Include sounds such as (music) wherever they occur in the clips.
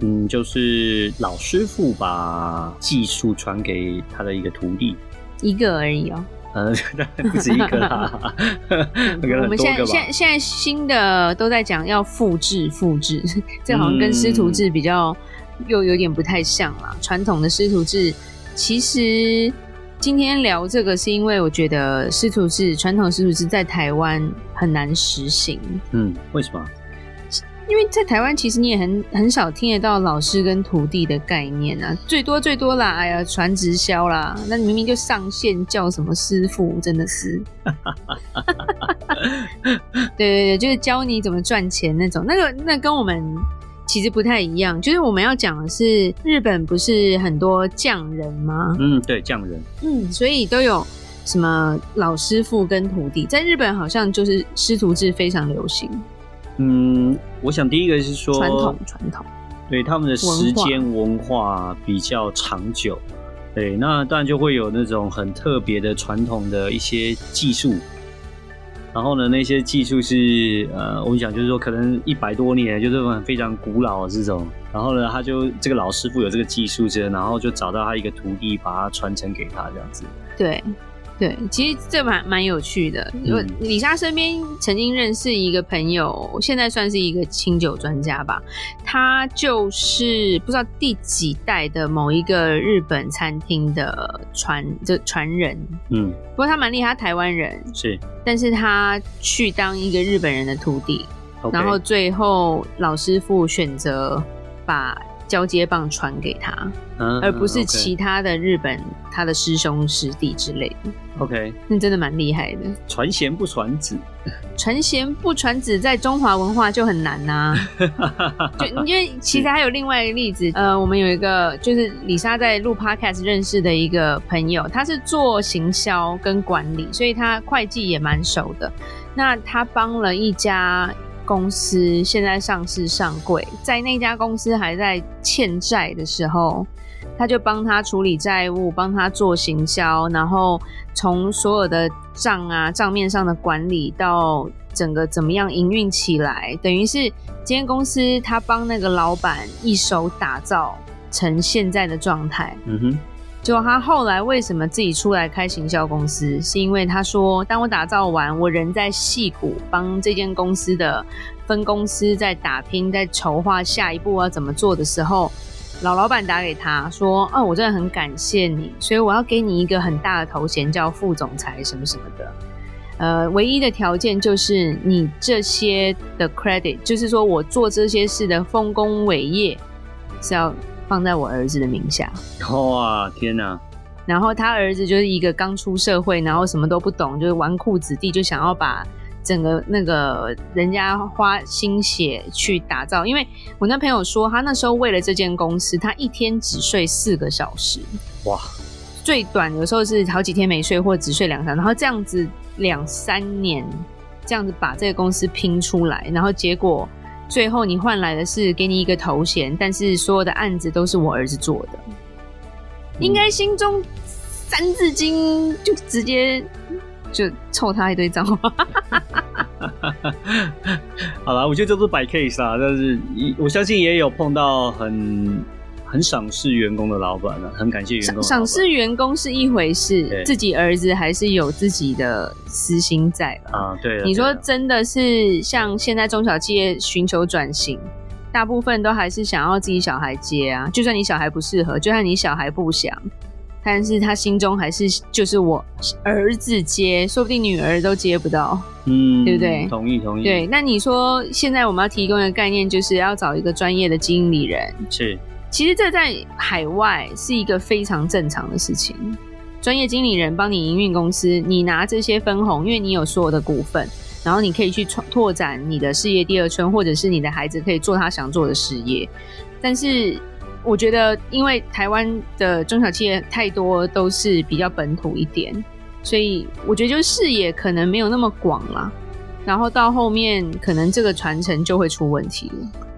嗯，就是老师傅把技术传给他的一个徒弟，一个而已哦。呃，(laughs) 不止一个啦。(laughs) 我们现在现在现在新的都在讲要复制复制，(laughs) 这好像跟师徒制比较又有点不太像啦。传统的师徒制，其实今天聊这个是因为我觉得师徒制传统师徒制在台湾很难实行。嗯，为什么？因为在台湾，其实你也很很少听得到老师跟徒弟的概念啊，最多最多啦，哎呀，传直销啦，那你明明就上线叫什么师傅，真的是，(laughs) 对对对，就是教你怎么赚钱那种，那个那跟我们其实不太一样，就是我们要讲的是日本不是很多匠人吗？嗯，对，匠人，嗯，所以都有什么老师傅跟徒弟，在日本好像就是师徒制非常流行。嗯，我想第一个是说传统传统，对他们的时间文化比较长久，对，那当然就会有那种很特别的传统的一些技术，然后呢，那些技术是呃，我们讲就是说可能一百多年，就是很非常古老的这种，然后呢，他就这个老师傅有这个技术之后，然后就找到他一个徒弟，把他传承给他这样子，对。对，其实这蛮蛮有趣的。因为李莎身边曾经认识一个朋友，现在算是一个清酒专家吧。他就是不知道第几代的某一个日本餐厅的传这传人。嗯，不过他蛮厉害，他台湾人是，但是他去当一个日本人的徒弟.然后最后老师傅选择把。交接棒传给他，嗯、而不是其他的日本、嗯 okay、他的师兄师弟之类的。OK，那真的蛮厉害的。传贤不传子，传贤不传子，在中华文化就很难呐、啊。(laughs) 就因为其实还有另外一个例子，呃，我们有一个就是李莎在录 Podcast 认识的一个朋友，他是做行销跟管理，所以他会计也蛮熟的。那他帮了一家。公司现在上市上柜，在那家公司还在欠债的时候，他就帮他处理债务，帮他做行销，然后从所有的账啊账面上的管理到整个怎么样营运起来，等于是今天公司他帮那个老板一手打造成现在的状态。嗯哼。就他后来为什么自己出来开行销公司，是因为他说，当我打造完，我人在戏谷帮这间公司的分公司在打拼，在筹划下一步要怎么做的时候，老老板打给他说：“哦，我真的很感谢你，所以我要给你一个很大的头衔，叫副总裁什么什么的。呃，唯一的条件就是你这些的 credit，就是说我做这些事的丰功伟业是要。”放在我儿子的名下。哇，天哪！然后他儿子就是一个刚出社会，然后什么都不懂，就是纨绔子弟，就想要把整个那个人家花心血去打造。因为我那朋友说，他那时候为了这间公司，他一天只睡四个小时。哇！最短有时候是好几天没睡，或者只睡两三，然后这样子两三年，这样子把这个公司拼出来，然后结果。最后你换来的是给你一个头衔，但是所有的案子都是我儿子做的，嗯、应该心中三字经就直接就臭他一堆脏话。(laughs) 好了，我觉得这都是摆 case 啊，但是我相信也有碰到很。很赏识员工的老板呢，很感谢员工。赏识员工是一回事，自己儿子还是有自己的私心在了啊。对，你说真的是像现在中小企业寻求转型，大部分都还是想要自己小孩接啊。就算你小孩不适合，就算你小孩不想，但是他心中还是就是我儿子接，说不定女儿都接不到，嗯，对不对？同意同意。对，那你说现在我们要提供的概念，就是要找一个专业的经理人，是。其实这在海外是一个非常正常的事情，专业经理人帮你营运公司，你拿这些分红，因为你有所有的股份，然后你可以去拓展你的事业第二春，或者是你的孩子可以做他想做的事业。但是我觉得，因为台湾的中小企业太多都是比较本土一点，所以我觉得就是视野可能没有那么广啦。然后到后面，可能这个传承就会出问题了。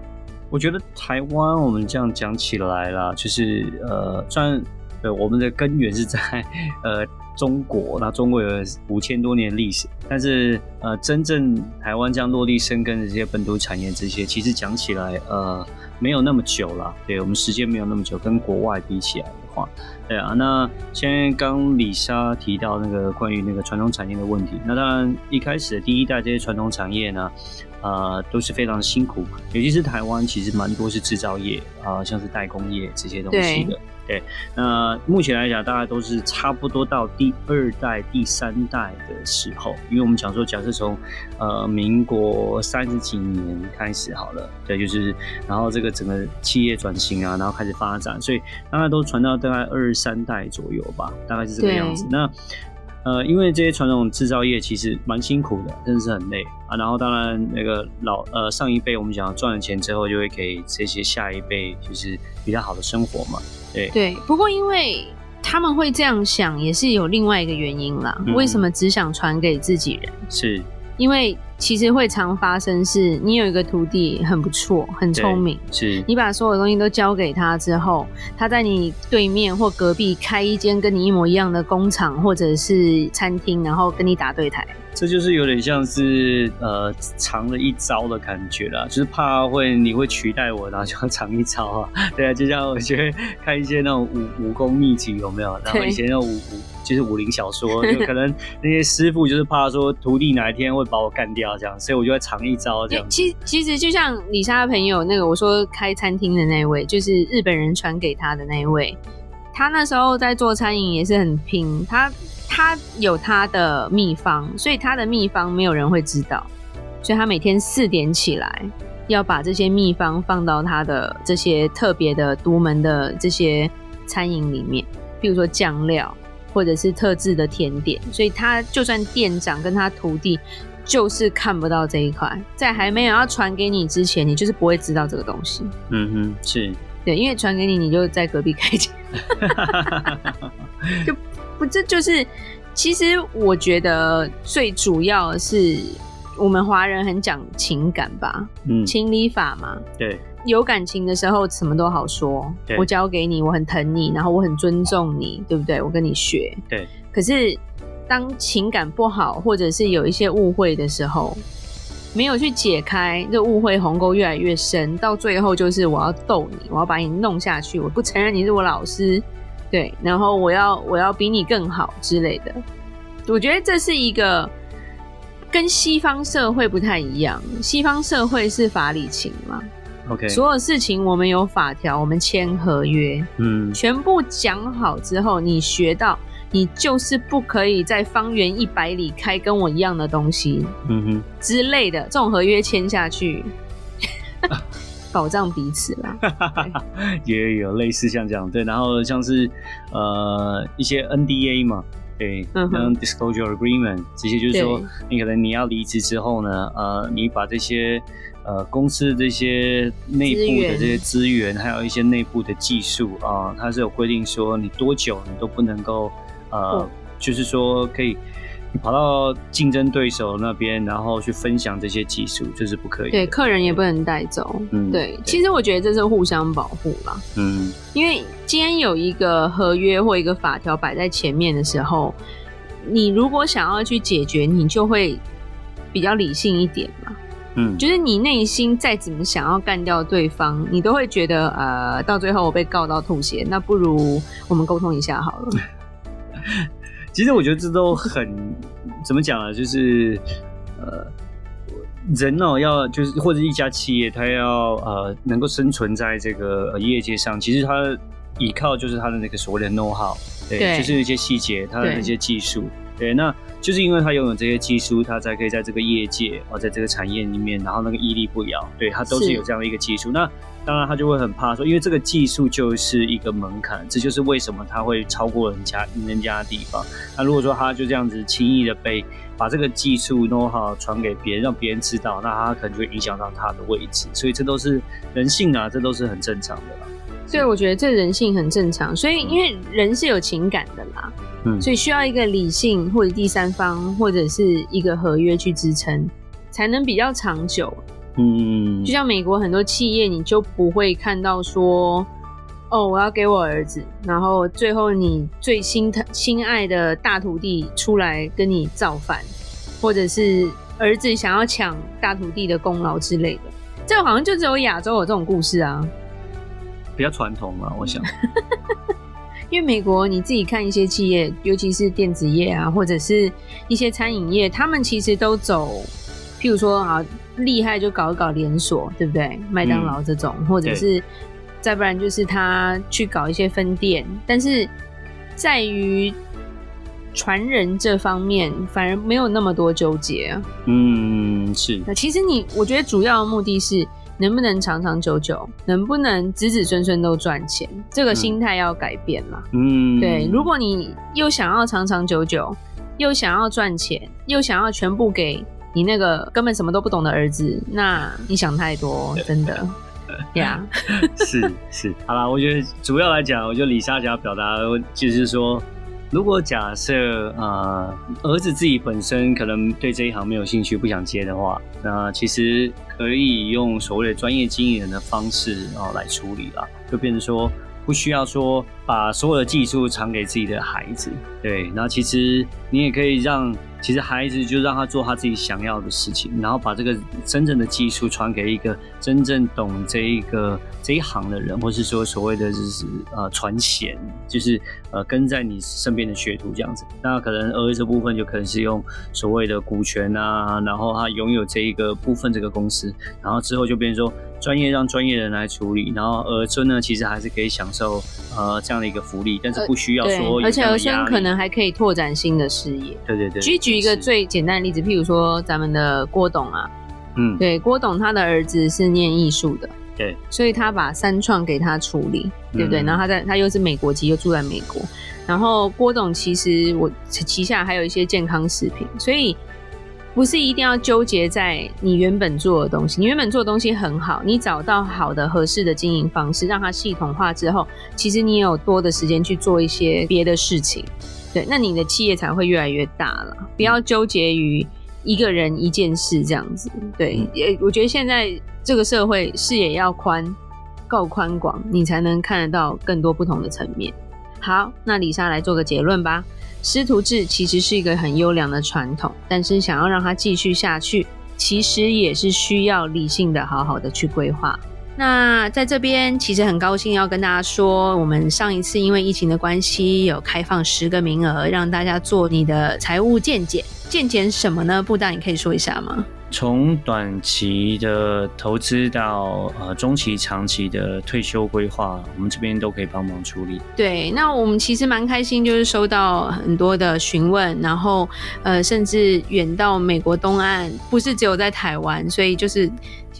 我觉得台湾，我们这样讲起来啦，就是呃，虽然呃我们的根源是在呃中国，那中国有五千多年历史，但是呃，真正台湾这样落地生根的这些本土产业，这些其实讲起来呃没有那么久了，对，我们时间没有那么久，跟国外比起来的话。对啊，那现在刚李莎提到那个关于那个传统产业的问题，那当然一开始的第一代这些传统产业呢，呃，都是非常辛苦，尤其是台湾其实蛮多是制造业啊、呃，像是代工业这些东西的。对，那目前来讲，大概都是差不多到第二代、第三代的时候，因为我们讲说，假设从呃民国三十几年开始好了，对，就是然后这个整个企业转型啊，然后开始发展，所以大概都传到大概二三代左右吧，大概是这个样子。那呃，因为这些传统制造业其实蛮辛苦的，真的是很累啊。然后当然那个老呃上一辈，我们讲赚了钱之后，就会给这些下一辈就是比较好的生活嘛。对对，不过因为他们会这样想，也是有另外一个原因啦。嗯、为什么只想传给自己人？是因为其实会常发生是，你有一个徒弟很不错，很聪明，是你把所有东西都交给他之后，他在你对面或隔壁开一间跟你一模一样的工厂或者是餐厅，然后跟你打对台。这就是有点像是呃藏了一招的感觉啦，就是怕会你会取代我，然后就要藏一招啊。(laughs) 对啊，就像我觉得看一些那种武武功秘籍有没有？然后以前那种武武就是武林小说，就可能那些师傅就是怕说徒弟哪一天会把我干掉这样，所以我就会藏一招这样。其其实就像李莎的朋友那个我说开餐厅的那一位，就是日本人传给他的那一位，他那时候在做餐饮也是很拼，他。他有他的秘方，所以他的秘方没有人会知道，所以他每天四点起来，要把这些秘方放到他的这些特别的独门的这些餐饮里面，比如说酱料或者是特制的甜点，所以他就算店长跟他徒弟就是看不到这一块，在还没有要传给你之前，你就是不会知道这个东西。嗯哼，是对，因为传给你，你就在隔壁开间，(laughs) (laughs) (laughs) 就。不，这就是，其实我觉得最主要的是我们华人很讲情感吧，嗯，情理法嘛，对，有感情的时候什么都好说，对，我交给你，我很疼你，然后我很尊重你，对不对？我跟你学，对。可是当情感不好，或者是有一些误会的时候，没有去解开，这误会鸿沟越来越深，到最后就是我要逗你，我要把你弄下去，我不承认你是我老师。对，然后我要我要比你更好之类的，我觉得这是一个跟西方社会不太一样。西方社会是法理情嘛，OK，所有事情我们有法条，我们签合约，嗯，全部讲好之后，你学到，你就是不可以在方圆一百里开跟我一样的东西，嗯哼之类的，这种合约签下去。(laughs) 保障彼此啦，(laughs) 也有类似像这样对，然后像是呃一些 NDA 嘛，对，嗯，Non-disclosure agreement 这些就是说，你可能你要离职之后呢，呃，你把这些呃公司这些内部的这些资源，还有一些内部的技术啊，呃，它是有规定说你多久你都不能够呃，嗯，就是说可以。你跑到竞争对手那边，然后去分享这些技术，这是不可以。对，客人也不能带走。嗯，对，对。其实我觉得这是互相保护啦。嗯，因为今天有一个合约或一个法条摆在前面的时候，你如果想要去解决，你就会比较理性一点嘛。嗯，就是你内心再怎么想要干掉对方，你都会觉得呃，到最后我被告到吐血，那不如我们沟通一下好了。其实我觉得这都很怎么讲啊？就是呃，人哦，要就是或者一家企业，它要呃能够生存在这个业界上，其实它依靠就是它的那个所谓的 know how，对，对就是一些细节，它的那些技术，对，那就是因为他拥有这些技术，他才可以在这个业界哦，在这个产业里面，然后那个屹立不摇，对，他都是有这样的一个技术。那当然，他就会很怕说，因为这个技术就是一个门槛，这就是为什么他会超过人家人家的地方。那如果说他就这样子轻易的被把这个技术 know how 传给别人，让别人知道，那他可能就会影响到他的位置。所以这都是人性啊，这都是很正常的啦。所以我觉得这人性很正常。所以因为人是有情感的啦，嗯，所以需要一个理性或者第三方或者是一个合约去支撑，才能比较长久。嗯，就像美国很多企业，你就不会看到说，哦，我要给我儿子，然后最后你最心疼、心爱的大徒弟出来跟你造反，或者是儿子想要抢大徒弟的功劳之类的。这个好像就只有亚洲有这种故事啊，比较传统嘛，我想。(laughs) 因为美国你自己看一些企业，尤其是电子业啊，或者是一些餐饮业，他们其实都走，譬如说啊，厉害就搞一搞连锁，对不对？麦当劳这种，嗯、或者是再不然就是他去搞一些分店，但是在于。传人这方面反而没有那么多纠结啊。嗯，是。那其实你，我觉得主要的目的是能不能长长久久，能不能子子孙孙都赚钱，这个心态要改变嘛。嗯，对。如果你又想要长长久久，又想要赚钱，又想要全部给你那个根本什么都不懂的儿子，那你想太多，真的。(laughs) 呀是是。好啦，我觉得主要来讲，我觉得李莎想要表达就是说。如果假设呃儿子自己本身可能对这一行没有兴趣，不想接的话，那其实可以用所谓的专业经理人的方式啊来处理啦，就变成说不需要说把所有的技术传给自己的孩子，对，那其实你也可以让。其实孩子就让他做他自己想要的事情，然后把这个真正的技术传给一个真正懂这一个这一行的人，或是说所谓的就是呃传贤，就是呃跟在你身边的学徒这样子。那可能儿子这部分就可能是用所谓的股权啊，然后他拥有这一个部分这个公司，然后之后就变成说专业让专业人来处理，然后儿孙呢其实还是可以享受呃这样的一个福利，但是不需要说有，而且儿孙可能还可以拓展新的事业。对对对。举举一个最简单的例子，譬如说咱们的郭董啊，嗯，对，郭董他的儿子是念艺术的，对，所以他把三创给他处理，对不对？嗯、然后他在他又是美国籍，又住在美国。然后郭董其实我旗下还有一些健康食品，所以不是一定要纠结在你原本做的东西。你原本做的东西很好，你找到好的合适的经营方式，让它系统化之后，其实你也有多的时间去做一些别的事情。对，那你的企业才会越来越大了。不要纠结于一个人一件事这样子。对，也我觉得现在这个社会视野要宽，够宽广，你才能看得到更多不同的层面。好，那李莎来做个结论吧。师徒制其实是一个很优良的传统，但是想要让它继续下去，其实也是需要理性的、好好的去规划。那在这边其实很高兴要跟大家说，我们上一次因为疫情的关系，有开放十个名额，让大家做你的财务健检。健检什么呢？布大，你可以说一下吗？从短期的投资到呃中期、长期的退休规划，我们这边都可以帮忙处理。对，那我们其实蛮开心，就是收到很多的询问，然后呃，甚至远到美国东岸，不是只有在台湾，所以就是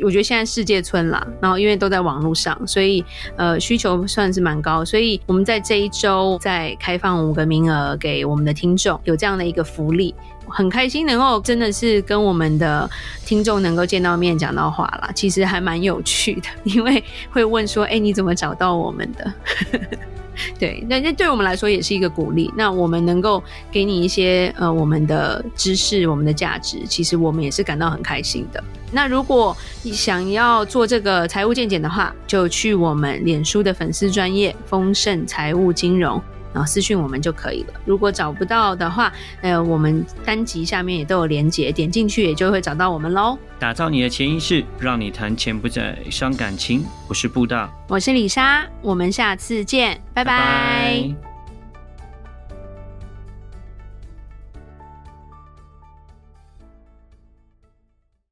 我觉得现在世界村啦，然后因为都在网络上，所以呃需求算是蛮高，所以我们在这一周再开放五个名额给我们的听众，有这样的一个福利。很开心能够真的是跟我们的听众能够见到面讲到话啦，其实还蛮有趣的，因为会问说，哎、你怎么找到我们的？(laughs) (laughs) 对，那那对我们来说也是一个鼓励。那我们能够给你一些呃我们的知识、我们的价值，其实我们也是感到很开心的。那如果你想要做这个财务健检的话，就去我们脸书的粉丝专业丰盛财务金融。然后私讯我们就可以了。如果找不到的话，呃，我们单集下面也都有连结，点进去也就会找到我们喽。打造你的潜意识，让你谈钱不再伤感情。我是布大，我是李莎，我们下次见，拜拜。拜拜。